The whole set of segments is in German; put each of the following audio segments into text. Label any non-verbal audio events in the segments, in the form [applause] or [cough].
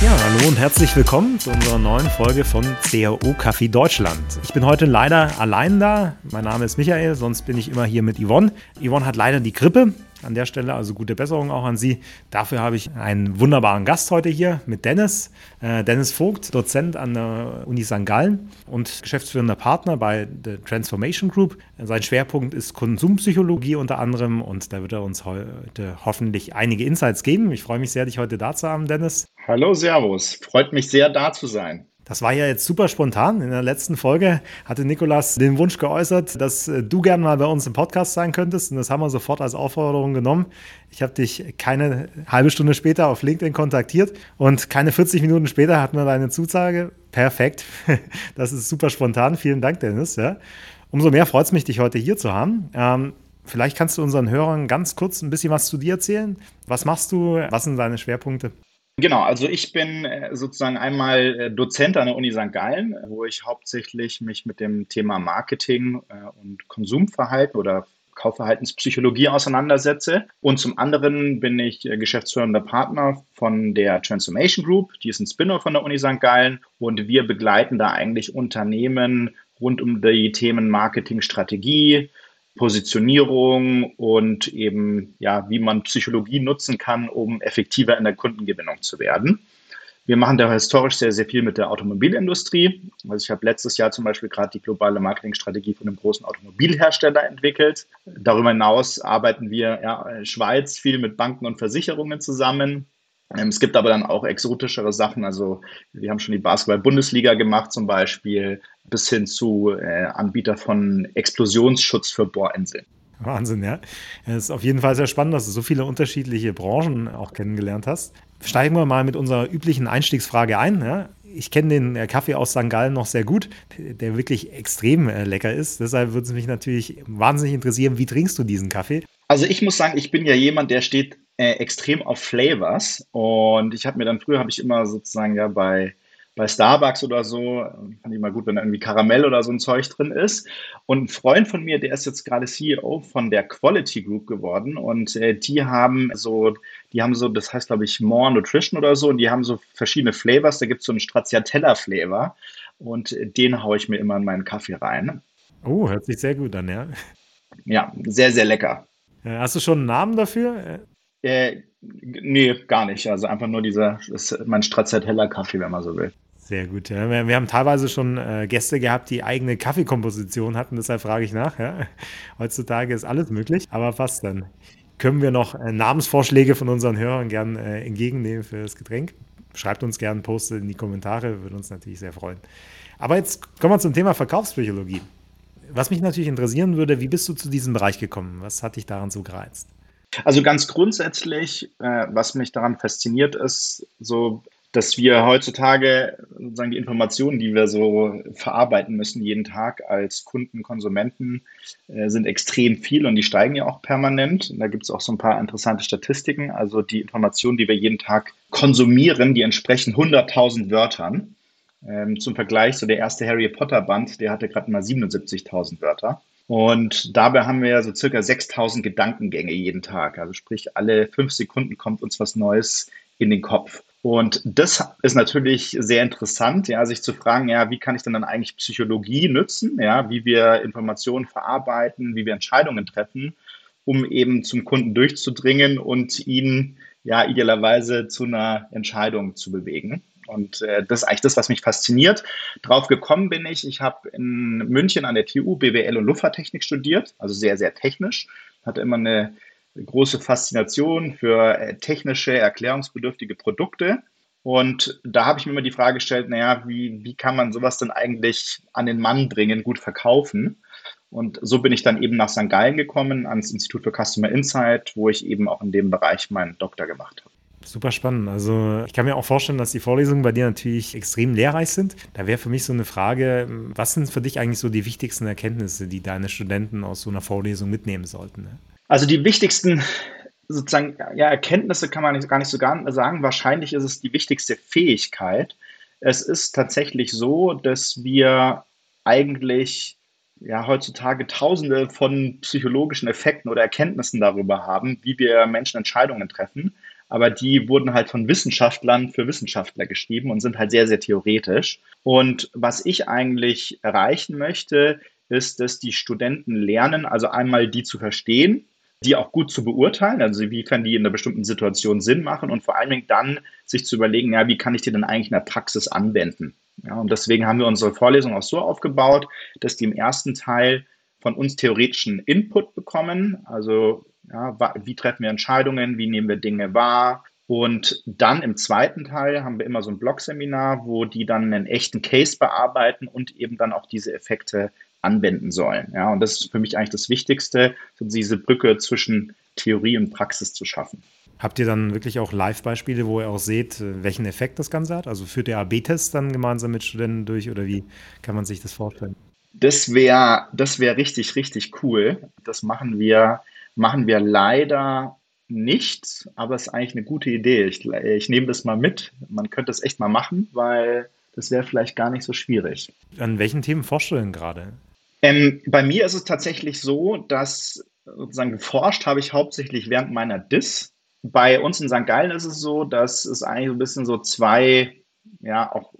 Ja, hallo und herzlich willkommen zu unserer neuen Folge von CAO Kaffee Deutschland. Ich bin heute leider allein da. Mein Name ist Michael, sonst bin ich immer hier mit Yvonne. Yvonne hat leider die Grippe. An der Stelle also gute Besserung auch an Sie. Dafür habe ich einen wunderbaren Gast heute hier mit Dennis. Äh, Dennis Vogt, Dozent an der Uni St. Gallen und geschäftsführender Partner bei der Transformation Group. Sein Schwerpunkt ist Konsumpsychologie unter anderem und da wird er uns heute hoffentlich einige Insights geben. Ich freue mich sehr, dich heute da zu haben, Dennis. Hallo, Servus. Freut mich sehr, da zu sein. Das war ja jetzt super spontan. In der letzten Folge hatte Nikolas den Wunsch geäußert, dass äh, du gern mal bei uns im Podcast sein könntest. Und das haben wir sofort als Aufforderung genommen. Ich habe dich keine halbe Stunde später auf LinkedIn kontaktiert und keine 40 Minuten später hatten wir deine Zusage. Perfekt. [laughs] Das ist super spontan. Vielen Dank, Dennis. Ja. Umso mehr freut es mich, dich heute hier zu haben. Ähm, vielleicht kannst du unseren Hörern ganz kurz ein bisschen was zu dir erzählen. Was machst du? Was sind deine Schwerpunkte? Genau, also ich bin äh, sozusagen einmal äh, Dozent an der Uni St. Gallen, wo ich hauptsächlich mich mit dem Thema Marketing äh, und Konsumverhalten oder Kaufverhaltenspsychologie auseinandersetze. Und zum anderen bin ich geschäftsführender Partner von der Transformation Group, die ist ein Spin-off von der Uni St. Gallen. Und wir begleiten da eigentlich Unternehmen rund um die Themen Marketingstrategie, Positionierung und eben, ja, wie man Psychologie nutzen kann, um effektiver in der Kundengewinnung zu werden. Wir machen da historisch sehr, sehr viel mit der Automobilindustrie. Also ich habe letztes Jahr zum Beispiel gerade die globale Marketingstrategie von einem großen Automobilhersteller entwickelt. Darüber hinaus arbeiten wir ja, Schweiz viel mit Banken und Versicherungen zusammen. Ähm, es gibt aber dann auch exotischere Sachen. Also wir haben schon die Basketball-Bundesliga gemacht zum Beispiel, bis hin zu äh, Anbieter von Explosionsschutz für Bohrinseln. Wahnsinn, ja. Es ist auf jeden Fall sehr spannend, dass du so viele unterschiedliche Branchen auch kennengelernt hast. Steigen wir mal mit unserer üblichen Einstiegsfrage ein. Ja. Ich kenne den äh, Kaffee aus St. Gallen noch sehr gut, der wirklich extrem äh, lecker ist. Deshalb würde es mich natürlich wahnsinnig interessieren, wie trinkst du diesen Kaffee? Also ich muss sagen, ich bin ja jemand, der steht äh, extrem auf Flavors. Und ich habe mir dann früher, habe ich immer sozusagen ja bei bei Starbucks oder so, fand ich mal gut, wenn da irgendwie Karamell oder so ein Zeug drin ist. Und ein Freund von mir, der ist jetzt gerade CEO von der Quality Group geworden und äh, die haben so, die haben so, das heißt glaube ich More Nutrition oder so und die haben so verschiedene Flavors. Da gibt es so einen Stracciatella-Flavor und den haue ich mir immer in meinen Kaffee rein. Oh, hört sich sehr gut an, ja. Ja, sehr, sehr lecker. Äh, hast du schon einen Namen dafür? Äh, nee, gar nicht. Also einfach nur dieser, ist mein Stracciatella-Kaffee, wenn man so will. Sehr gut. Ja. Wir, wir, haben teilweise schon äh, Gäste gehabt, die eigene Kaffeekomposition hatten, deshalb frage ich nach. Ja. [laughs] Heutzutage ist alles möglich, aber fast dann. Können wir noch äh, Namensvorschläge von unseren Hörern gern äh, entgegennehmen für das Getränk? Schreibt uns gerne, postet in die Kommentare, würde uns natürlich sehr freuen. Aber jetzt kommen wir zum Thema Verkaufspsychologie. Was mich natürlich interessieren würde, wie bist du zu diesem Bereich gekommen? Was hat dich daran so gereizt? Also ganz grundsätzlich, äh, was mich daran fasziniert, ist so dass wir heutzutage sozusagen die Informationen, die wir so verarbeiten müssen jeden Tag als Kunden, Konsumenten, äh, sind extrem viel und die steigen ja auch permanent. Und da gibt es auch so ein paar interessante Statistiken. Also die Informationen, die wir jeden Tag konsumieren, die entsprechen 100.000 Wörtern. Ähm, zum Vergleich, so der erste Harry Potter Band, der hatte gerade mal 77.000 Wörter. Und dabei haben wir so circa 6000 Gedankengänge jeden Tag. Also sprich, alle fünf Sekunden kommt uns was Neues in den Kopf. Und das ist natürlich sehr interessant, ja, sich zu fragen, ja, wie kann ich denn dann eigentlich Psychologie nutzen, ja, wie wir Informationen verarbeiten, wie wir Entscheidungen treffen, um eben zum Kunden durchzudringen und ihn ja idealerweise zu einer Entscheidung zu bewegen. Und äh, das ist eigentlich das, was mich fasziniert. Drauf gekommen bin ich, ich habe in München an der TU BWL und Luftfahrttechnik studiert, also sehr, sehr technisch. Hatte immer eine große Faszination für äh, technische, erklärungsbedürftige Produkte. Und da habe ich mir immer die Frage gestellt, naja, wie, wie kann man sowas denn eigentlich an den Mann bringen, gut verkaufen? Und so bin ich dann eben nach St. Gallen gekommen, ans Institut für Customer Insight, wo ich eben auch in dem Bereich meinen Doktor gemacht habe. Super spannend. Also ich kann mir auch vorstellen, dass die Vorlesungen bei dir natürlich extrem lehrreich sind. Da wäre für mich so eine Frage, was sind für dich eigentlich so die wichtigsten Erkenntnisse, die deine Studenten aus so einer Vorlesung mitnehmen sollten? Ne? Also die wichtigsten sozusagen ja, Erkenntnisse kann man nicht, gar nicht so sagen. Wahrscheinlich ist es die wichtigste Fähigkeit. Es ist tatsächlich so, dass wir eigentlich ja heutzutage tausende von psychologischen Effekten oder Erkenntnissen darüber haben, wie wir Menschen Entscheidungen treffen. Aber die wurden halt von Wissenschaftlern für Wissenschaftler geschrieben und sind halt sehr, sehr theoretisch. Und was ich eigentlich erreichen möchte, ist, dass die Studenten lernen, also einmal die zu verstehen, die auch gut zu beurteilen, also wie kann die in einer bestimmten Situation Sinn machen und vor allen Dingen dann sich zu überlegen, ja, wie kann ich die denn eigentlich in der Praxis anwenden? Ja, und deswegen haben wir unsere Vorlesung auch so aufgebaut, dass die im ersten Teil von uns theoretischen Input bekommen, also ja, wie treffen wir Entscheidungen, wie nehmen wir Dinge wahr, und dann im zweiten Teil haben wir immer so ein Blog-Seminar, wo die dann einen echten Case bearbeiten und eben dann auch diese Effekte anwenden sollen. Ja, und das ist für mich eigentlich das Wichtigste, so diese Brücke zwischen Theorie und Praxis zu schaffen. Habt ihr dann wirklich auch Live-Beispiele, wo ihr auch seht, welchen Effekt das Ganze hat? Also führt ihr AB-Tests dann gemeinsam mit Studenten durch oder wie kann man sich das vorstellen? Das wäre das wär richtig, richtig cool. Das machen wir, machen wir leider nicht, aber es ist eigentlich eine gute Idee. Ich, ich nehme das mal mit. Man könnte es echt mal machen, weil das wäre vielleicht gar nicht so schwierig. An welchen Themen forschst du denn gerade? Ähm, bei mir ist es tatsächlich so, dass sozusagen geforscht habe ich hauptsächlich während meiner DIS. Bei uns in St. Gallen ist es so, dass es eigentlich so ein bisschen so zwei ja, auch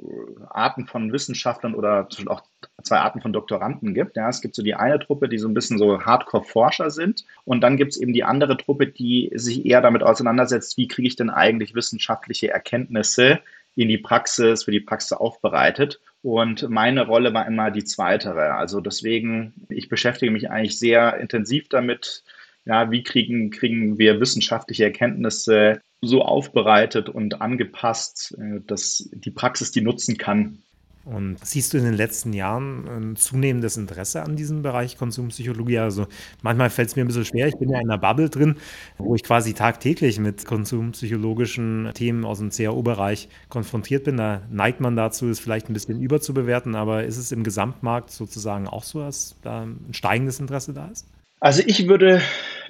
Arten von Wissenschaftlern oder auch zwei Arten von Doktoranden gibt. Ja, es gibt so die eine Truppe, die so ein bisschen so Hardcore-Forscher sind. Und dann gibt es eben die andere Truppe, die sich eher damit auseinandersetzt, wie kriege ich denn eigentlich wissenschaftliche Erkenntnisse in die Praxis, für die Praxis aufbereitet. Und meine Rolle war immer die zweitere. Also deswegen, ich beschäftige mich eigentlich sehr intensiv damit, ja, wie kriegen, kriegen wir wissenschaftliche Erkenntnisse so aufbereitet und angepasst, äh, dass die Praxis die nutzen kann. Und siehst du in den letzten Jahren ein zunehmendes Interesse an diesem Bereich Konsumpsychologie? Also manchmal fällt es mir ein bisschen schwer. Ich bin ja in einer Bubble drin, wo ich quasi tagtäglich mit konsumpsychologischen Themen aus dem CAO-Bereich konfrontiert bin. Da neigt man dazu, es vielleicht ein bisschen überzubewerten. Aber ist es im Gesamtmarkt sozusagen auch so, dass da ein steigendes Interesse da ist? Also ich würde,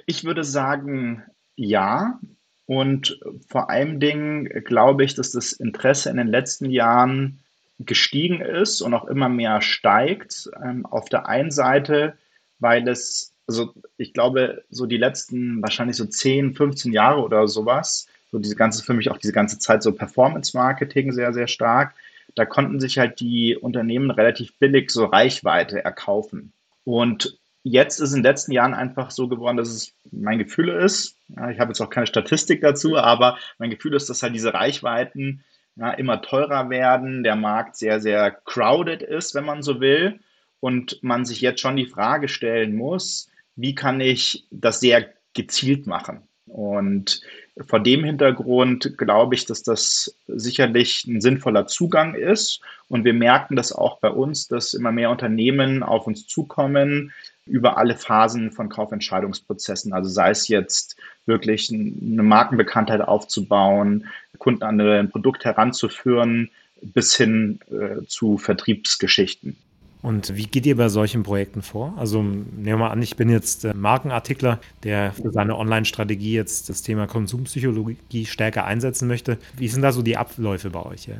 ich würde sagen, ja. Und vor allen Dingen glaube ich, dass das Interesse in den letzten Jahren gestiegen ist und auch immer mehr steigt. Ähm, auf der einen Seite, weil es, also ich glaube, so die letzten wahrscheinlich so 10, 15 Jahre oder sowas, so diese ganze, für mich auch diese ganze Zeit so Performance-Marketing sehr, sehr stark. Da konnten sich halt die Unternehmen relativ billig so Reichweite erkaufen. Und jetzt ist in den letzten Jahren einfach so geworden, dass es mein Gefühl ist, ja, ich habe jetzt auch keine Statistik dazu, aber mein Gefühl ist, dass halt diese Reichweiten ja, immer teurer werden, der Markt sehr, sehr crowded ist, wenn man so will, und man sich jetzt schon die Frage stellen muss, wie kann ich das sehr gezielt machen? Und vor dem Hintergrund glaube ich, dass das sicherlich ein sinnvoller Zugang ist. Und wir merken das auch bei uns, dass immer mehr Unternehmen auf uns zukommen, über alle Phasen von Kaufentscheidungsprozessen. Also sei es jetzt wirklich eine Markenbekanntheit aufzubauen, Kunden an ein Produkt heranzuführen, bis hin äh, zu Vertriebsgeschichten. Und wie geht ihr bei solchen Projekten vor? Also nehmen wir mal an, ich bin jetzt äh, Markenartikler, der für seine Online-Strategie jetzt das Thema Konsumpsychologie stärker einsetzen möchte. Wie sind da so die Abläufe bei euch? Ja?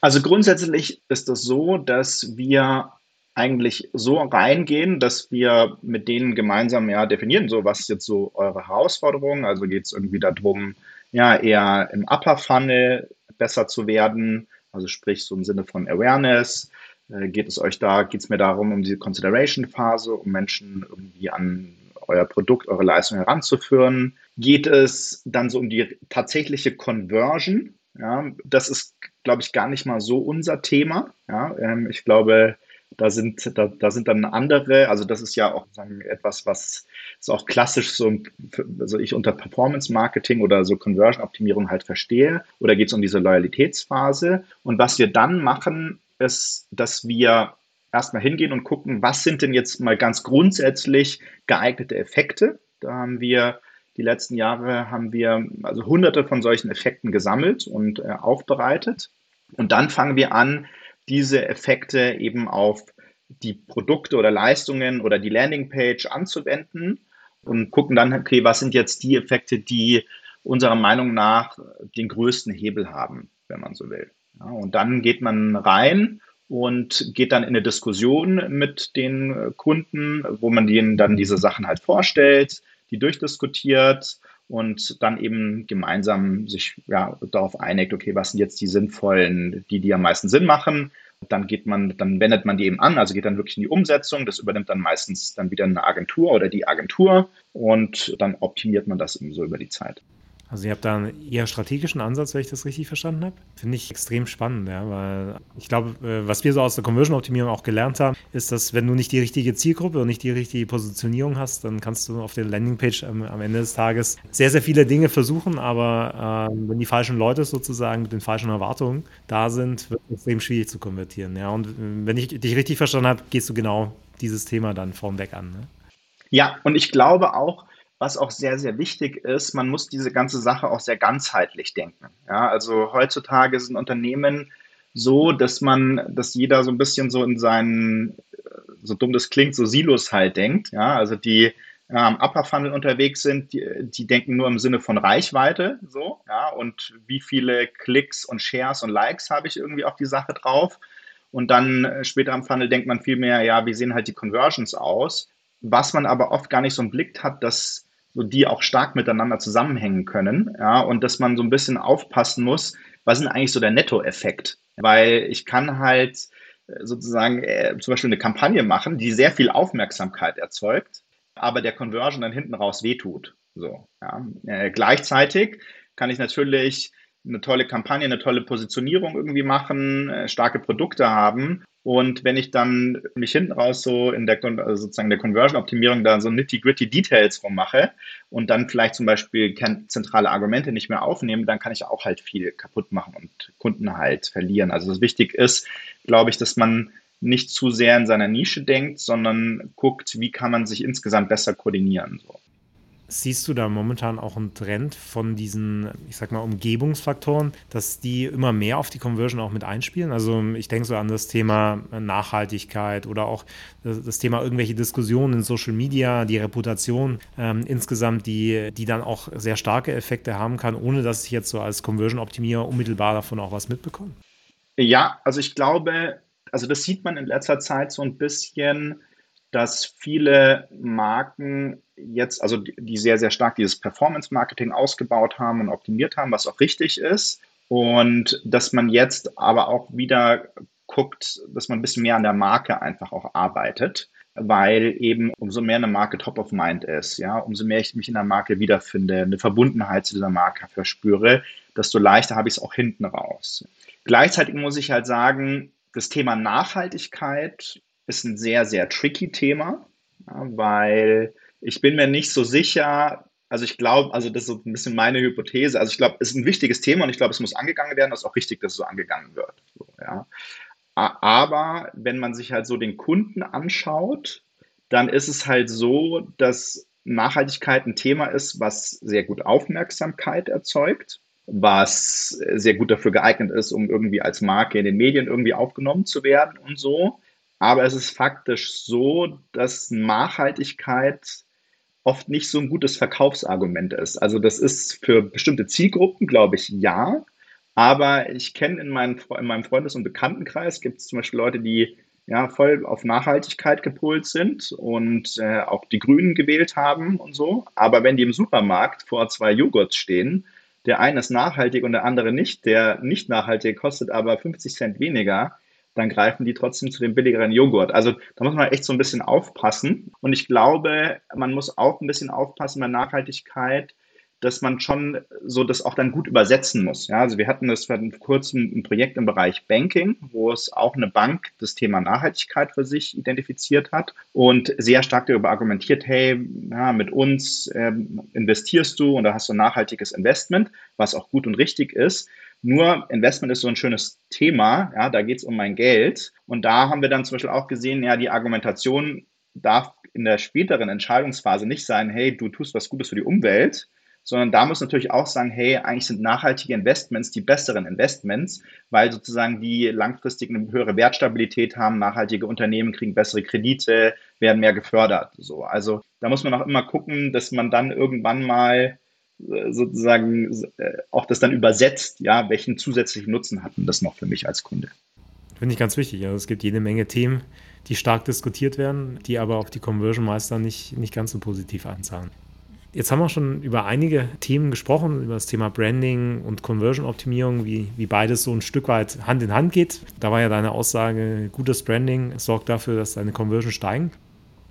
Also grundsätzlich ist es das so, dass wir eigentlich so reingehen, dass wir mit denen gemeinsam ja definieren, so was ist jetzt so eure Herausforderung. Also geht es irgendwie darum, ja, eher im Upper Funnel besser zu werden, also sprich so im Sinne von Awareness. Äh, geht es euch da, geht es mir darum, um diese Consideration-Phase, um Menschen irgendwie an euer Produkt, eure Leistung heranzuführen? Geht es dann so um die tatsächliche Conversion? Ja, das ist, glaube ich, gar nicht mal so unser Thema. Ja, ähm, ich glaube, da sind, da, da sind dann andere, also das ist ja auch sagen, etwas, was ist auch klassisch so, also ich unter Performance Marketing oder so Conversion Optimierung halt verstehe. Oder geht es um diese Loyalitätsphase? Und was wir dann machen, ist, dass wir erstmal hingehen und gucken, was sind denn jetzt mal ganz grundsätzlich geeignete Effekte? Da haben wir die letzten Jahre haben wir also hunderte von solchen Effekten gesammelt und äh, aufbereitet. Und dann fangen wir an, diese Effekte eben auf die Produkte oder Leistungen oder die Landingpage anzuwenden und gucken dann, okay, was sind jetzt die Effekte, die unserer Meinung nach den größten Hebel haben, wenn man so will. Ja, und dann geht man rein und geht dann in eine Diskussion mit den Kunden, wo man denen dann diese Sachen halt vorstellt, die durchdiskutiert und dann eben gemeinsam sich ja, darauf einigt, okay, was sind jetzt die sinnvollen, die, die am meisten Sinn machen. Dann geht man, dann wendet man die eben an, also geht dann wirklich in die Umsetzung. Das übernimmt dann meistens dann wieder eine Agentur oder die Agentur und dann optimiert man das eben so über die Zeit. Also ihr habt da einen eher strategischen Ansatz, wenn ich das richtig verstanden habe. Finde ich extrem spannend, ja, weil ich glaube, äh, was wir so aus der Conversion-Optimierung auch gelernt haben, ist, dass wenn du nicht die richtige Zielgruppe und nicht die richtige Positionierung hast, dann kannst du auf der Landingpage am, am Ende des Tages sehr, sehr viele Dinge versuchen, aber äh, wenn die falschen Leute sozusagen mit den falschen Erwartungen da sind, wird es extrem schwierig zu konvertieren. Ja, und äh, wenn ich dich richtig verstanden habe, gehst du genau dieses Thema dann vornweg an. Ne? Ja, und ich glaube auch, was auch sehr, sehr wichtig ist, man muss diese ganze Sache auch sehr ganzheitlich denken. Ja, also heutzutage sind Unternehmen so, dass man, dass jeder so ein bisschen so in seinen, so dumm das klingt, so Silos halt denkt. Ja, also die am Upper Funnel unterwegs sind, die, die, denken nur im Sinne von Reichweite, so, ja, und wie viele Klicks und Shares und Likes habe ich irgendwie auf die Sache drauf. Und dann äh, später am Funnel denkt man viel mehr, ja, wie sehen halt die Conversions aus? Was man aber oft gar nicht so im Blick hat, dass die auch stark miteinander zusammenhängen können, ja, und dass man so ein bisschen aufpassen muss, was ist eigentlich so der Nettoeffekt? Weil ich kann halt äh, sozusagen äh, zum Beispiel eine Kampagne machen, die sehr viel Aufmerksamkeit erzeugt, aber der Conversion dann hinten raus wehtut. So, ja. Äh, gleichzeitig kann ich natürlich eine tolle Kampagne, eine tolle Positionierung irgendwie machen, äh, starke Produkte haben und wenn ich dann mich hinten raus so in der also sozusagen der Conversion-Optimierung da so nitty-gritty Details rummache und dann vielleicht zum Beispiel zentrale Argumente nicht mehr aufnehme, dann kann ich auch halt viel kaputt machen und Kunden halt verlieren. Also das wichtig ist, glaube ich, dass man nicht zu sehr in seiner Nische denkt, sondern guckt, wie kann man sich insgesamt besser koordinieren. So. Siehst du da momentan auch einen Trend von diesen, ich sag mal, Umgebungsfaktoren, dass die immer mehr auf die Conversion auch mit einspielen? Also ich denke so an das Thema Nachhaltigkeit oder auch das Thema irgendwelche Diskussionen in Social Media, die Reputation ähm, insgesamt, die, die dann auch sehr starke Effekte haben kann, ohne dass ich jetzt so als Conversion-Optimierer unmittelbar davon auch was mitbekomme? Ja, also ich glaube, also das sieht man in letzter Zeit so ein bisschen dass viele Marken jetzt, also die sehr, sehr stark dieses Performance-Marketing ausgebaut haben und optimiert haben, was auch richtig ist. Und dass man jetzt aber auch wieder guckt, dass man ein bisschen mehr an der Marke einfach auch arbeitet, weil eben umso mehr eine Marke top of mind ist, ja, umso mehr ich mich in der Marke wiederfinde, eine Verbundenheit zu dieser Marke verspüre, desto leichter habe ich es auch hinten raus. Gleichzeitig muss ich halt sagen, das Thema Nachhaltigkeit ist ein sehr, sehr tricky Thema, weil ich bin mir nicht so sicher, also ich glaube, also das ist so ein bisschen meine Hypothese, also ich glaube, es ist ein wichtiges Thema und ich glaube, es muss angegangen werden, das ist auch richtig, dass es so angegangen wird. So, ja. Aber wenn man sich halt so den Kunden anschaut, dann ist es halt so, dass Nachhaltigkeit ein Thema ist, was sehr gut Aufmerksamkeit erzeugt, was sehr gut dafür geeignet ist, um irgendwie als Marke in den Medien irgendwie aufgenommen zu werden und so. Aber es ist faktisch so, dass Nachhaltigkeit oft nicht so ein gutes Verkaufsargument ist. Also das ist für bestimmte Zielgruppen, glaube ich, ja. Aber ich kenne in, meinen, in meinem Freundes- und Bekanntenkreis gibt es zum Beispiel Leute, die ja voll auf Nachhaltigkeit gepolt sind und äh, auch die Grünen gewählt haben und so. Aber wenn die im Supermarkt vor zwei Joghurts stehen, der eine ist nachhaltig und der andere nicht, der nicht nachhaltig kostet aber 50 Cent weniger, dann greifen die trotzdem zu dem billigeren Joghurt. Also da muss man echt so ein bisschen aufpassen. Und ich glaube, man muss auch ein bisschen aufpassen bei Nachhaltigkeit, dass man schon so das auch dann gut übersetzen muss. Ja, also wir hatten das vor kurzem ein Projekt im Bereich Banking, wo es auch eine Bank das Thema Nachhaltigkeit für sich identifiziert hat und sehr stark darüber argumentiert, hey, ja, mit uns ähm, investierst du und da hast du ein nachhaltiges Investment, was auch gut und richtig ist. Nur Investment ist so ein schönes Thema, ja, da geht es um mein Geld. Und da haben wir dann zum Beispiel auch gesehen, ja, die Argumentation darf in der späteren Entscheidungsphase nicht sein, hey, du tust was Gutes für die Umwelt, sondern da muss natürlich auch sagen, hey, eigentlich sind nachhaltige Investments die besseren Investments, weil sozusagen die langfristig eine höhere Wertstabilität haben, nachhaltige Unternehmen kriegen bessere Kredite, werden mehr gefördert. So, also da muss man auch immer gucken, dass man dann irgendwann mal sozusagen äh, auch das dann übersetzt, ja, welchen zusätzlichen Nutzen hat das noch für mich als Kunde. Finde ich ganz wichtig. Also es gibt jede Menge Themen, die stark diskutiert werden, die aber auf die Conversion Meister nicht, nicht ganz so positiv anzahlen. Jetzt haben wir schon über einige Themen gesprochen, über das Thema Branding und Conversion-Optimierung, wie, wie beides so ein Stück weit Hand in Hand geht. Da war ja deine Aussage, gutes Branding sorgt dafür, dass deine Conversion steigen.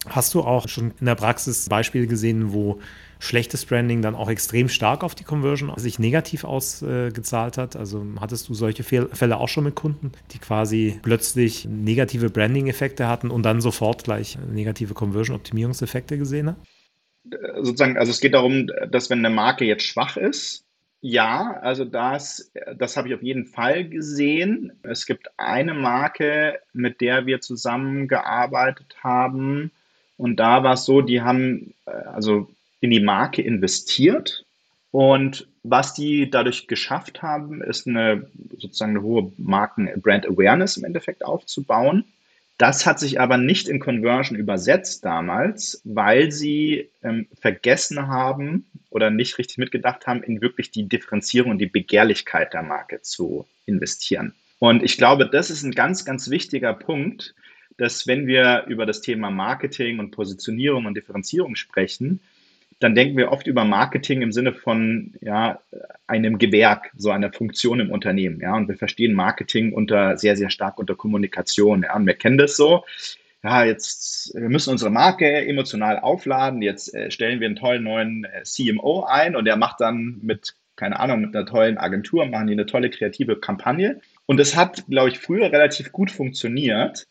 Hast du auch schon in der Praxis Beispiele gesehen, wo schlechtes Branding dann auch extrem stark auf die Conversion sich negativ ausgezahlt hat? Also hattest du solche Fälle auch schon mit Kunden, die quasi plötzlich negative Branding-Effekte hatten und dann sofort gleich negative Conversion-Optimierungseffekte gesehen haben? sozusagen, also es geht darum, dass wenn eine Marke jetzt schwach ist, ja, also das, das habe ich auf jeden Fall gesehen. Es gibt eine Marke, mit der wir zusammengearbeitet haben. Und da war es so, die haben äh, also in die Marke investiert. Und was die dadurch geschafft haben, ist eine sozusagen eine hohe Marken-Brand Awareness im Endeffekt aufzubauen. Das hat sich aber nicht in Conversion übersetzt damals, weil sie ähm, vergessen haben oder nicht richtig mitgedacht haben, in wirklich die Differenzierung und die Begehrlichkeit der Marke zu investieren. Und ich glaube, das ist ein ganz, ganz wichtiger Punkt, dass wenn wir über das Thema Marketing und Positionierung und Differenzierung sprechen, dann denken wir oft über Marketing im Sinne von ja, einem Gewerk, so einer Funktion im Unternehmen. Ja, und wir verstehen Marketing unter sehr, sehr stark unter Kommunikation. Ja, und wir kennen das so. Ja, jetzt wir müssen unsere Marke emotional aufladen. Jetzt äh, stellen wir einen tollen neuen äh, CMO ein und der macht dann mit, keine Ahnung, mit einer tollen Agentur, machen die eine tolle kreative Kampagne. Und das hat, glaube ich, früher relativ gut funktioniert,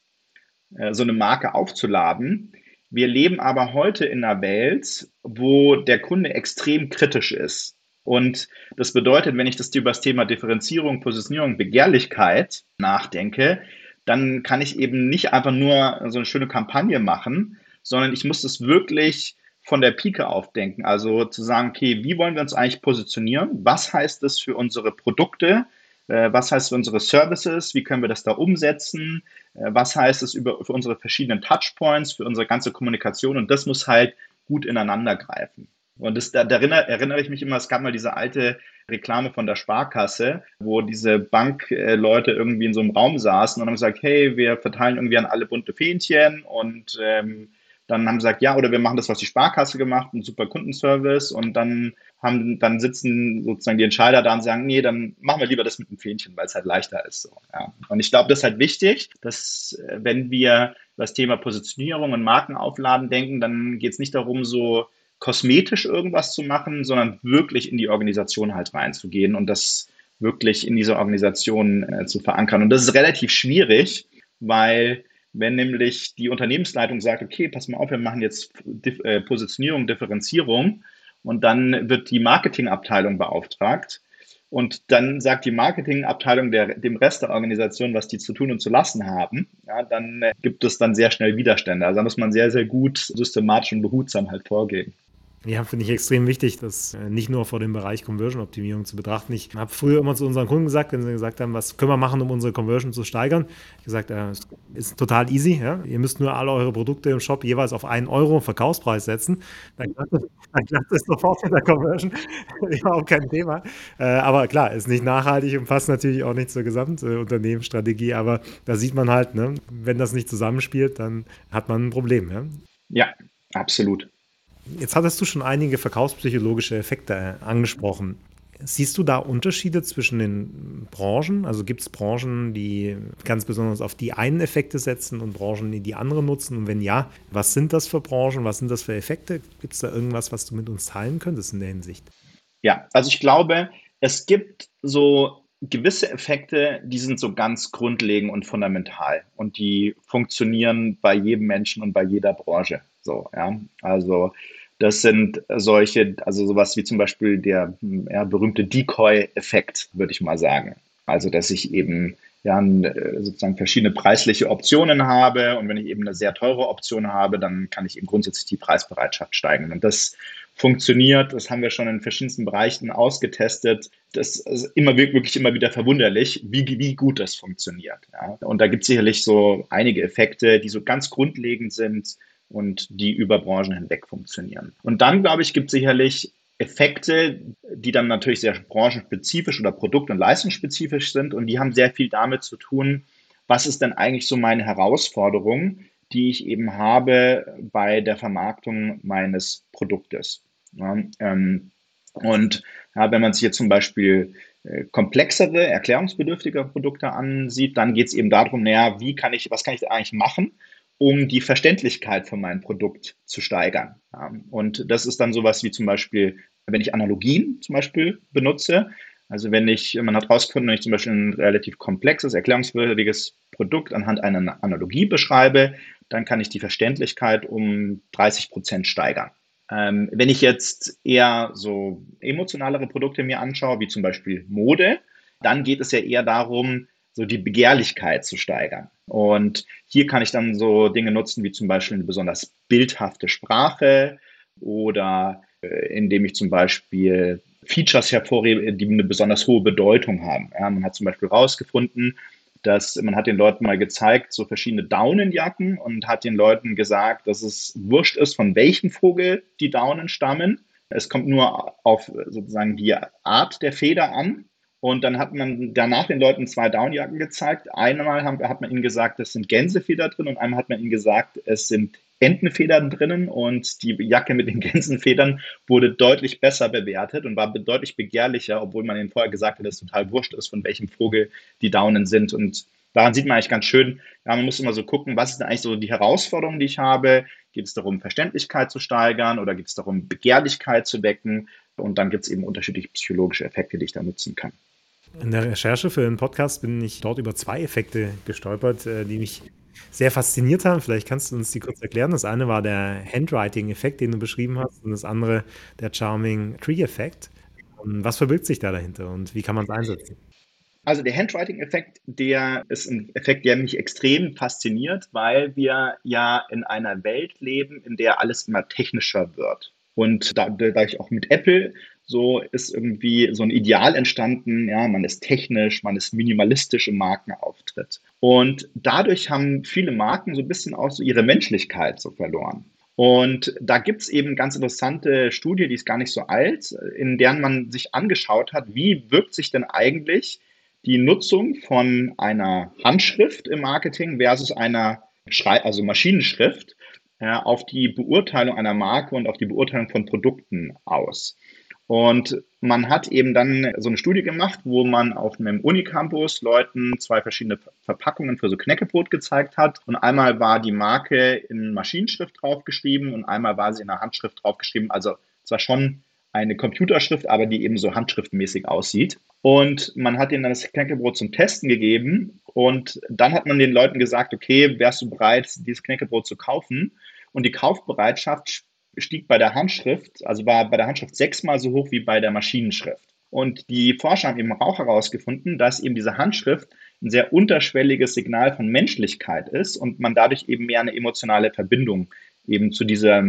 äh, so eine Marke aufzuladen. Wir leben aber heute in einer Welt, wo der Kunde extrem kritisch ist. Und das bedeutet, wenn ich das über das Thema Differenzierung, Positionierung, Begehrlichkeit nachdenke, dann kann ich eben nicht einfach nur so eine schöne Kampagne machen, sondern ich muss das wirklich von der Pike aufdenken. Also zu sagen, okay, wie wollen wir uns eigentlich positionieren? Was heißt das für unsere Produkte? Äh, was heißt für unsere Services? Wie können wir das da umsetzen? Äh, was heißt es über, für unsere verschiedenen Touchpoints, für unsere ganze Kommunikation? Und das muss halt gut ineinander greifen. Und das, da, da erinnere, erinnere, ich mich immer, es gab mal diese alte Reklame von der Sparkasse, wo diese Bankleute irgendwie in so einem Raum saßen und haben gesagt, hey, wir verteilen irgendwie an alle bunte Fähnchen und ähm, dann haben sie gesagt, ja, oder wir machen das, was die Sparkasse gemacht, ein super Kundenservice und dann haben, dann sitzen sozusagen die Entscheider da und sagen, nee, dann machen wir lieber das mit dem Fähnchen, weil es halt leichter ist. So, ja. Und ich glaube, das ist halt wichtig, dass äh, wenn wir das Thema Positionierung und Markenaufladen denken, dann geht es nicht darum, so kosmetisch irgendwas zu machen, sondern wirklich in die Organisation halt reinzugehen und das wirklich in dieser Organisation äh, zu verankern. Und das ist relativ schwierig, weil wenn nämlich die Unternehmensleitung sagt, okay, pass mal auf, wir machen jetzt äh, Positionierung, Differenzierung und dann wird die Marketingabteilung beauftragt und dann sagt die Marketingabteilung der, dem Rest der Organisation, was die zu tun und zu lassen haben, ja, dann äh, gibt es dann sehr schnell Widerstände. Also da muss man sehr, sehr gut systematisch und behutsam halt vorgehen. Ja, finde ich extrem wichtig, das äh, nicht nur vor dem Bereich Conversion-Optimierung zu betrachten. Ich habe früher immer zu unseren Kunden gesagt, wenn sie gesagt haben, was können wir machen, um unsere Conversion zu steigern, ich gesagt, äh, ist total easy. Ja? Ihr müsst nur alle eure Produkte im Shop jeweils auf einen Euro Verkaufspreis setzen. Dann klappt das, dann sofort mit der Conversion. [laughs] Überhaupt kein Thema. Äh, aber klar, ist nicht nachhaltig und passt natürlich auch nicht zur Gesamtunternehmensstrategie. Aber da sieht man halt, ne, wenn das nicht zusammenspielt, dann hat man ein Problem. Ja, ja absolut. Jetzt hattest du schon einige verkaufspsychologische Effekte äh, angesprochen. Siehst du da Unterschiede zwischen den Branchen? Also gibt es Branchen, die ganz besonders auf die einen Effekte setzen und Branchen, die die anderen nutzen? Und wenn ja, was sind das für Branchen? Was sind das für Effekte? Gibt es da irgendwas, was du mit uns teilen könntest in der Hinsicht? Ja, also ich glaube, es gibt so gewisse Effekte, die sind so ganz grundlegend und fundamental und die funktionieren bei jedem Menschen und bei jeder Branche. So, ja. Also das sind solche, also sowas wie zum Beispiel der ja, berühmte Decoy-Effekt, würde ich mal sagen. Also dass ich eben ja, sozusagen verschiedene preisliche Optionen habe und wenn ich eben eine sehr teure Option habe, dann kann ich eben grundsätzlich die Preisbereitschaft steigern. Und das funktioniert, das haben wir schon in verschiedensten Bereichen ausgetestet. Das ist immer wirklich immer wieder verwunderlich, wie, wie gut das funktioniert. Ja. Und da gibt es sicherlich so einige Effekte, die so ganz grundlegend sind, und die über Branchen hinweg funktionieren. Und dann, glaube ich, gibt es sicherlich Effekte, die dann natürlich sehr branchenspezifisch oder produkt- und leistungsspezifisch sind und die haben sehr viel damit zu tun, was ist denn eigentlich so meine Herausforderung, die ich eben habe bei der Vermarktung meines Produktes. Ja, ähm, und ja, wenn man sich jetzt zum Beispiel äh, komplexere, erklärungsbedürftige Produkte ansieht, dann geht es eben darum, naja, wie kann ich, was kann ich eigentlich machen, um die Verständlichkeit von meinem Produkt zu steigern. Ja, und das ist dann sowas wie zum Beispiel, wenn ich Analogien zum Beispiel benutze, also wenn ich, man hat herausgefunden, wenn ich zum Beispiel ein relativ komplexes, erklärungswürdiges Produkt anhand einer Analogie beschreibe, dann kann ich die Verständlichkeit um 30 Prozent steigern. Ähm, wenn ich jetzt eher so emotionalere Produkte mir anschaue, wie zum Beispiel Mode, dann geht es ja eher darum, so die Begehrlichkeit zu steigern. Und hier kann ich dann so Dinge nutzen, wie zum Beispiel eine besonders bildhafte Sprache oder äh, indem ich zum Beispiel Features hervorhebe, die eine besonders hohe Bedeutung haben. Ja, man hat zum Beispiel herausgefunden, dass man hat den Leuten mal gezeigt, so verschiedene Daunenjacken und hat den Leuten gesagt, dass es wurscht ist, von welchem Vogel die Daunen stammen. Es kommt nur auf sozusagen die Art der Feder an. Und dann hat man danach den Leuten zwei Downjacken gezeigt. Einmal hat man ihnen gesagt, es sind Gänsefeder drin und einmal hat man ihnen gesagt, es sind Entenfedern drinnen und die Jacke mit den [laughs] Gänsenfedern wurde deutlich besser bewertet und war deutlich begehrlicher, obwohl man ihnen vorher gesagt hat, dass es total wurscht ist, von welchem Vogel die Daunen sind. Und daran sieht man eigentlich ganz schön, ja, man muss immer so gucken, was ist eigentlich so die Herausforderung, die ich habe? Geht es darum, Verständlichkeit zu steigern oder geht es darum, Begehrlichkeit zu wecken? Und dann gibt es eben unterschiedliche psychologische Effekte, die ich da nutzen kann. In der Recherche für den Podcast bin ich dort über zwei Effekte gestolpert, äh, die mich sehr fasziniert haben. Vielleicht kannst du uns die kurz erklären. Das eine war der Handwriting-Effekt, den du beschrieben hast, und das andere der Charming Tree-Effekt. Was verbirgt sich da dahinter und wie kann man es einsetzen? Also der Handwriting-Effekt, der ist ein Effekt, der mich extrem fasziniert, weil wir ja in einer Welt leben, in der alles immer technischer wird. Und da, da ich auch mit Apple so ist irgendwie so ein Ideal entstanden, ja, man ist technisch, man ist minimalistisch im Markenauftritt. Und dadurch haben viele Marken so ein bisschen auch so ihre Menschlichkeit so verloren. Und da gibt es eben ganz interessante Studie, die ist gar nicht so alt, in der man sich angeschaut hat, wie wirkt sich denn eigentlich die Nutzung von einer Handschrift im Marketing versus einer Schrei also Maschinenschrift auf die Beurteilung einer Marke und auf die Beurteilung von Produkten aus. Und man hat eben dann so eine Studie gemacht, wo man auf einem Unicampus Leuten zwei verschiedene Verpackungen für so Knäckebrot gezeigt hat. Und einmal war die Marke in Maschinenschrift draufgeschrieben und einmal war sie in der Handschrift draufgeschrieben. Also zwar schon eine Computerschrift, aber die eben so handschriftmäßig aussieht. Und man hat ihnen dann das Knäckebrot zum Testen gegeben und dann hat man den Leuten gesagt, okay, wärst du bereit, dieses Knäckebrot zu kaufen? Und die Kaufbereitschaft stieg bei der Handschrift, also war bei der Handschrift sechsmal so hoch wie bei der Maschinenschrift. Und die Forscher haben eben auch herausgefunden, dass eben diese Handschrift ein sehr unterschwelliges Signal von Menschlichkeit ist und man dadurch eben mehr eine emotionale Verbindung eben zu dieser,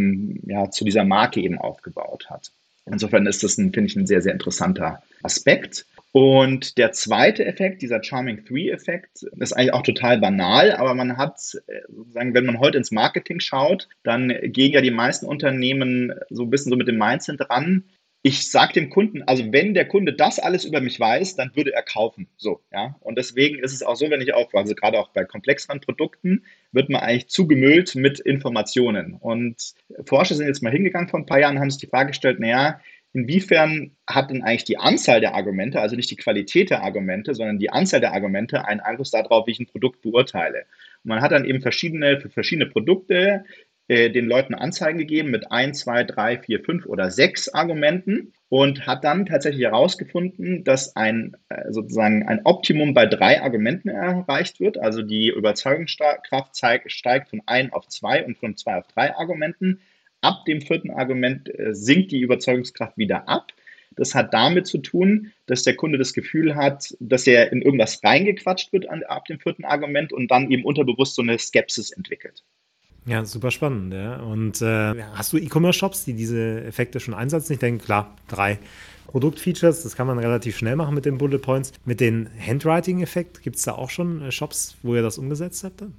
ja, zu dieser Marke eben aufgebaut hat. Insofern ist das, finde ich, ein sehr, sehr interessanter Aspekt. Und der zweite Effekt, dieser Charming Three-Effekt, ist eigentlich auch total banal, aber man hat, äh, sozusagen, wenn man heute ins Marketing schaut, dann gehen ja die meisten Unternehmen so ein bisschen so mit dem Mindset ran, ich sage dem Kunden, also wenn der Kunde das alles über mich weiß, dann würde er kaufen. So, ja. Und deswegen ist es auch so, wenn ich auch, also gerade auch bei komplexeren Produkten, wird man eigentlich zugemüllt mit Informationen. Und Forscher sind jetzt mal hingegangen vor ein paar Jahren, haben sich die Frage gestellt, naja, inwiefern hat denn eigentlich die Anzahl der Argumente, also nicht die Qualität der Argumente, sondern die Anzahl der Argumente einen Einfluss darauf, wie ich ein Produkt beurteile. Und man hat dann eben verschiedene, für verschiedene Produkte äh, den Leuten Anzeigen gegeben mit ein, zwei, drei, vier, fünf oder sechs Argumenten und hat dann tatsächlich herausgefunden, dass ein äh, sozusagen ein Optimum bei drei Argumenten erreicht wird. Also die Überzeugungskraft steigt von ein auf zwei und von zwei auf drei Argumenten ab dem vierten Argument äh, sinkt die Überzeugungskraft wieder ab. Das hat damit zu tun, dass der Kunde das Gefühl hat, dass er in irgendwas reingequatscht wird an, ab dem vierten Argument und dann eben unterbewusst so eine Skepsis entwickelt. Ja, super spannend. Ja. Und äh, hast du E-Commerce-Shops, die diese Effekte schon einsetzen? Ich denke, klar, drei Produktfeatures, das kann man relativ schnell machen mit den Bullet Points. Mit dem Handwriting-Effekt, gibt es da auch schon äh, Shops, wo ihr das umgesetzt habt? Dann?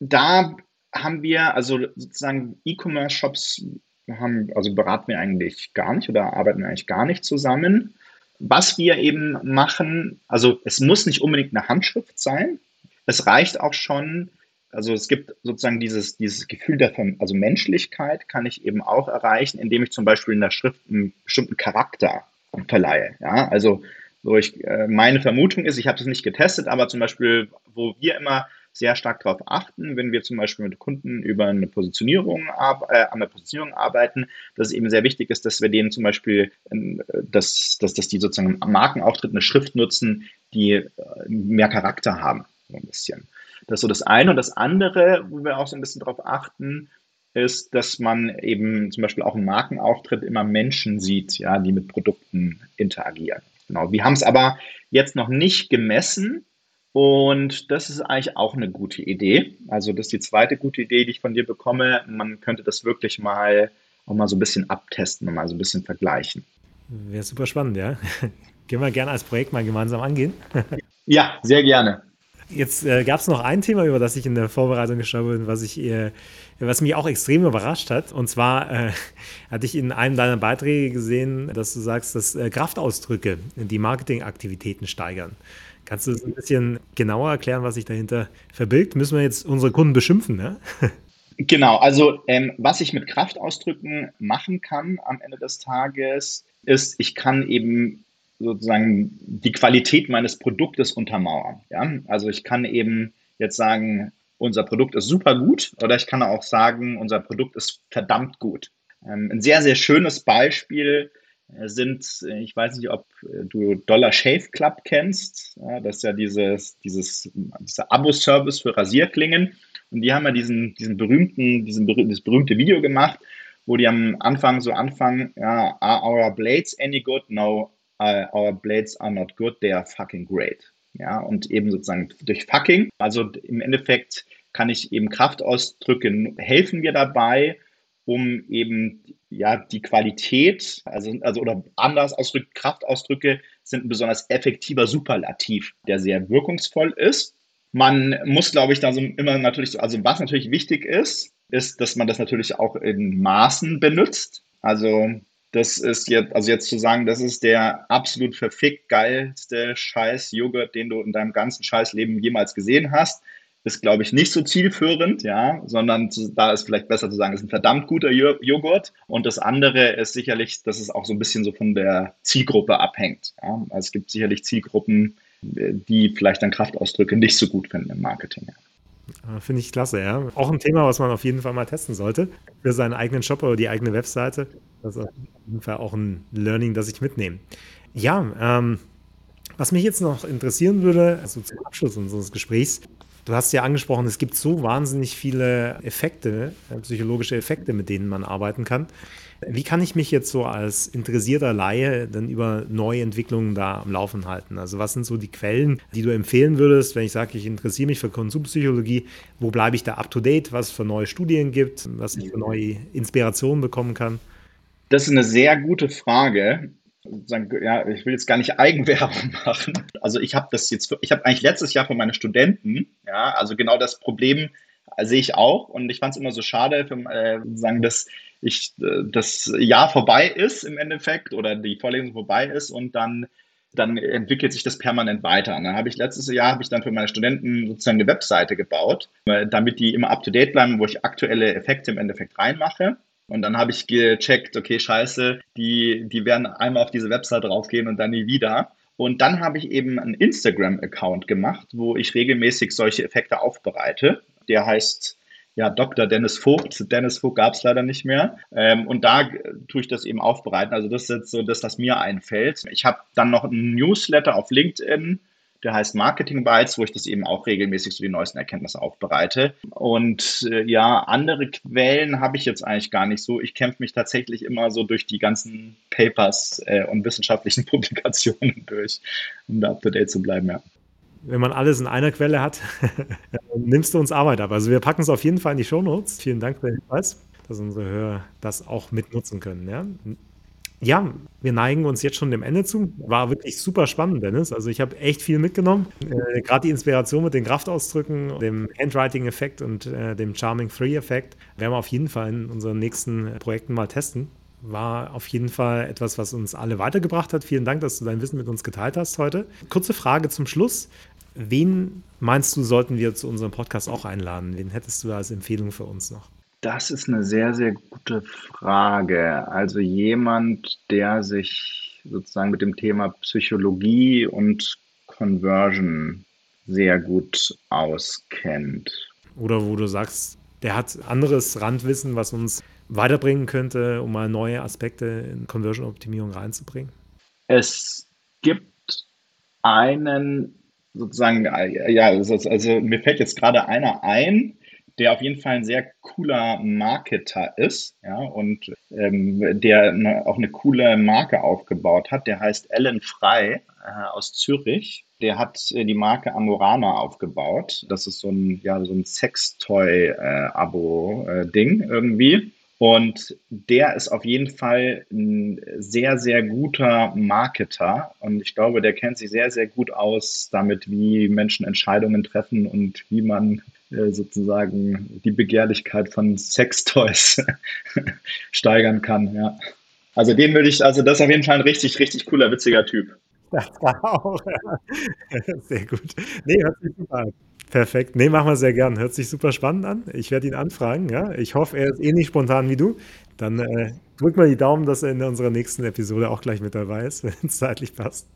Da haben wir, also sozusagen E-Commerce-Shops haben, also beraten wir eigentlich gar nicht oder arbeiten eigentlich gar nicht zusammen. Was wir eben machen, also es muss nicht unbedingt eine Handschrift sein. Es reicht auch schon, Also es gibt sozusagen dieses, dieses Gefühl der also Menschlichkeit kann ich eben auch erreichen, indem ich zum Beispiel in der Schrift einen bestimmten Charakter verleihe. Ja, also so ich, äh, meine Vermutung ist, ich habe das nicht getestet, aber zum Beispiel, wo wir immer sehr stark darauf achten, wenn wir zum Beispiel mit Kunden über eine Positionierung äh, an der Positionierung arbeiten, dass es eben sehr wichtig ist, dass wir denen zum Beispiel, äh, dass, dass, dass die sozusagen am Markenauftritt eine Schrift nutzen, die äh, mehr Charakter haben, so ein bisschen. Das ist so das eine. Und das andere, wo wir auch so ein bisschen darauf achten, ist, dass man eben zum Beispiel auch im Markenauftritt immer Menschen sieht, ja, die mit Produkten interagieren. Genau. Wir haben es aber jetzt noch nicht gemessen, und das ist eigentlich auch eine gute Idee. Also das ist die zweite gute Idee, die ich von dir bekomme. Man könnte das wirklich mal auch mal so ein bisschen abtesten und mal so ein bisschen vergleichen. Wäre super spannend, ja. [laughs] Gehen wir gerne als Projekt mal gemeinsam angehen. ja, sehr gerne. Jetzt äh, gab es noch ein Thema, über das ich in der Vorbereitung geschaut bin, was ich äh, was mich auch extrem überrascht hat. Und zwar äh, [laughs] hatte ich in einem deiner Beiträge gesehen, dass du sagst, dass äh, Kraftausdrücke die Marketingaktivitäten steigern. Kannst du das ein bisschen genauer erklären, was sich dahinter verbirgt? Müssen wir jetzt unsere Kunden beschimpfen, ne? [laughs] Genau, also ähm, was ich mit Kraftausdrücken machen kann am Ende des Tages, ist, ich kann eben sozusagen die Qualität meines Produktes untermauern. Ja? Also ich kann eben jetzt sagen, unser Produkt ist super gut oder ich kann auch sagen, unser Produkt ist verdammt gut. Ähm, ein sehr, sehr schönes Beispiel sind, äh, ich weiß nicht, ob äh, du Dollar Shave Club kennst. das ist ja dieses, dieses, dieser Abo-Service für Rasierklingen. Und die haben ja diesen, diesen berühmten, diesen, dieses berühmte Video gemacht, wo die am Anfang so anfangen, ja, are our blades any good? No, uh, our blades are not good, they are fucking great. Ja, und eben sozusagen durch fucking, also im Endeffekt kann ich eben Kraftausdrücke helfen mir dabei, um eben ja die Qualität, also, also oder anders ausdrückt, Kraftausdrücke sind ein besonders effektiver Superlativ, der sehr wirkungsvoll ist. Man muss, glaube ich, da so immer natürlich, so, also was natürlich wichtig ist, ist, dass man das natürlich auch in Maßen benutzt. Also das ist jetzt, also jetzt zu sagen, das ist der absolut verfickt geilste Scheiß Joghurt, den du in deinem ganzen Scheißleben jemals gesehen hast, ist, glaube ich, nicht so zielführend, ja, sondern da ist vielleicht besser zu sagen, es ist ein verdammt guter Joghurt. Und das andere ist sicherlich, dass es auch so ein bisschen so von der Zielgruppe abhängt. Ja. Also es gibt sicherlich Zielgruppen, die vielleicht dann Kraftausdrücke nicht so gut finden im Marketing. Ja. Finde ich klasse, ja. Auch ein Thema, was man auf jeden Fall mal testen sollte. Für seinen eigenen Shop oder die eigene Webseite. Das ist auf jeden Fall auch ein Learning, das ich mitnehme. Ja, ähm, was mich jetzt noch interessieren würde, also zum Abschluss unseres Gesprächs, Du hast ja angesprochen, es gibt so wahnsinnig viele Effekte, äh, psychologische Effekte, mit denen man arbeiten kann. Wie kann ich mich jetzt so als interessierter Laie dann über neue Entwicklungen da am Laufen halten? Also was sind so die Quellen, die du empfehlen würdest, wenn ich sage, ich interessiere mich für Konsumpsychologie? Wo bleibe ich da up-to-date? Was es für neue Studien gibt? Was ich für neue Inspirationen bekommen kann? Das ist eine sehr gute Frage ja, ich will jetzt gar nicht Eigenwerbung [laughs] machen. Also ich habe das jetzt, ich habe eigentlich letztes Jahr von meinen Studenten, ja, also genau das Problem sehe ich auch und ich fand es immer so schade, für, äh, sagen, dass ich äh, das Jahr vorbei ist im Endeffekt oder die Vorlesung vorbei ist und dann dann entwickelt sich das permanent weiter. Und dann habe ich letztes Jahr habe ich dann für meine Studenten sozusagen eine Webseite gebaut, damit die immer up to date bleiben, wo ich aktuelle Effekte im Endeffekt reinmache. Und dann habe ich gecheckt, okay, scheiße, die, die werden einmal auf diese Website draufgehen und dann nie wieder. Und dann habe ich eben einen Instagram-Account gemacht, wo ich regelmäßig solche Effekte aufbereite. Der heißt ja Dr. Dennis Vogt. Dennis Vogt gab es leider nicht mehr. Ähm, und da tue ich das eben aufbereiten. Also das ist jetzt so das, was mir einfällt. Ich habe dann noch einen Newsletter auf LinkedIn der heißt Marketing Bytes, wo ich das eben auch regelmäßig so die neuesten Erkenntnisse aufbereite. Und äh, ja, andere Quellen habe ich jetzt eigentlich gar nicht so. Ich kämpfe mich tatsächlich immer so durch die ganzen Papers äh, und wissenschaftlichen [laughs] Publikationen durch, um da up to date zu bleiben, ja wenn man alles in einer Quelle hat, [laughs] nimmst du uns Arbeit ab. Also wir packen es auf jeden Fall in die Show Notes. Vielen Dank für den Hinweis, dass unsere Hörer das auch mitnutzen können. Ja? Ja, wir neigen uns jetzt schon dem Ende zu. War wirklich super spannend, Dennis. Also ich habe echt viel mitgenommen. Äh, Gerade die Inspiration mit den Kraftausdrücken, dem Handwriting-Effekt und äh, dem Charming 3-Effekt werden wir auf jeden Fall in unseren nächsten Projekten mal testen. War auf jeden Fall etwas, was uns alle weitergebracht hat. Vielen Dank, dass du dein Wissen mit uns geteilt hast heute. Kurze Frage zum Schluss. Wen meinst du, sollten wir zu unserem Podcast auch einladen? Wen hättest du als Empfehlung für uns noch? Das ist eine sehr, sehr gute Frage. Also jemand, der sich sozusagen mit dem Thema Psychologie und Conversion sehr gut auskennt. Oder wo du sagst, der hat anderes Randwissen, was uns weiterbringen könnte, um mal neue Aspekte in Conversion-Optimierung reinzubringen? Es gibt einen sozusagen, ja, also mir fällt jetzt gerade einer ein, der auf jeden Fall ein sehr cooler Marketer ist, ja, und ähm, der eine, auch eine coole Marke aufgebaut hat. Der heißt Ellen Frei äh, aus Zürich. Der hat äh, die Marke Amorana aufgebaut. Das ist so ein, ja, so ein Sextoy-Abo-Ding äh, irgendwie. Und der ist auf jeden Fall ein sehr, sehr guter Marketer. Und ich glaube, der kennt sich sehr, sehr gut aus damit, wie Menschen Entscheidungen treffen und wie man äh, sozusagen die Begehrlichkeit von Sextoys [laughs] steigern kann. Ja. Also den würde ich, also das ist auf jeden Fall ein richtig, richtig cooler, witziger Typ. Das auch. [laughs] Sehr gut. Nee, hört sich super an. Perfekt. Nee, machen wir sehr gern. Hört sich super spannend an. Ich werde ihn anfragen. Ja? Ich hoffe, er ist ähnlich spontan wie du. Dann äh, drück mal die Daumen, dass er in unserer nächsten Episode auch gleich mit dabei ist, [laughs] wenn es zeitlich passt.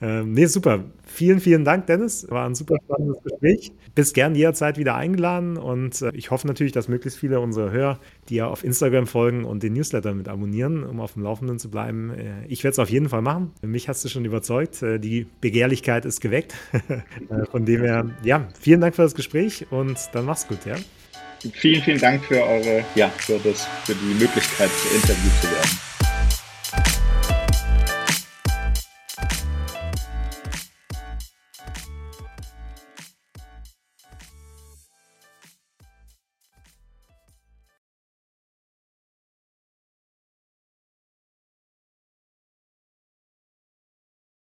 Ähm, nee, super. Vielen, vielen Dank, Dennis. War ein super spannendes Gespräch. Bist gern jederzeit wieder eingeladen und äh, ich hoffe natürlich, dass möglichst viele unserer Hörer, die ja auf Instagram folgen und den Newsletter mit abonnieren, um auf dem Laufenden zu bleiben. Äh, ich werde es auf jeden Fall machen. Mich hast du schon überzeugt. Äh, die Begehrlichkeit ist geweckt. [laughs] Äh, von dem her, ja, vielen Dank für das Gespräch und dann mach's gut, ja. Vielen, vielen Dank für eure, ja, für das, für die Möglichkeit, interviewt zu werden.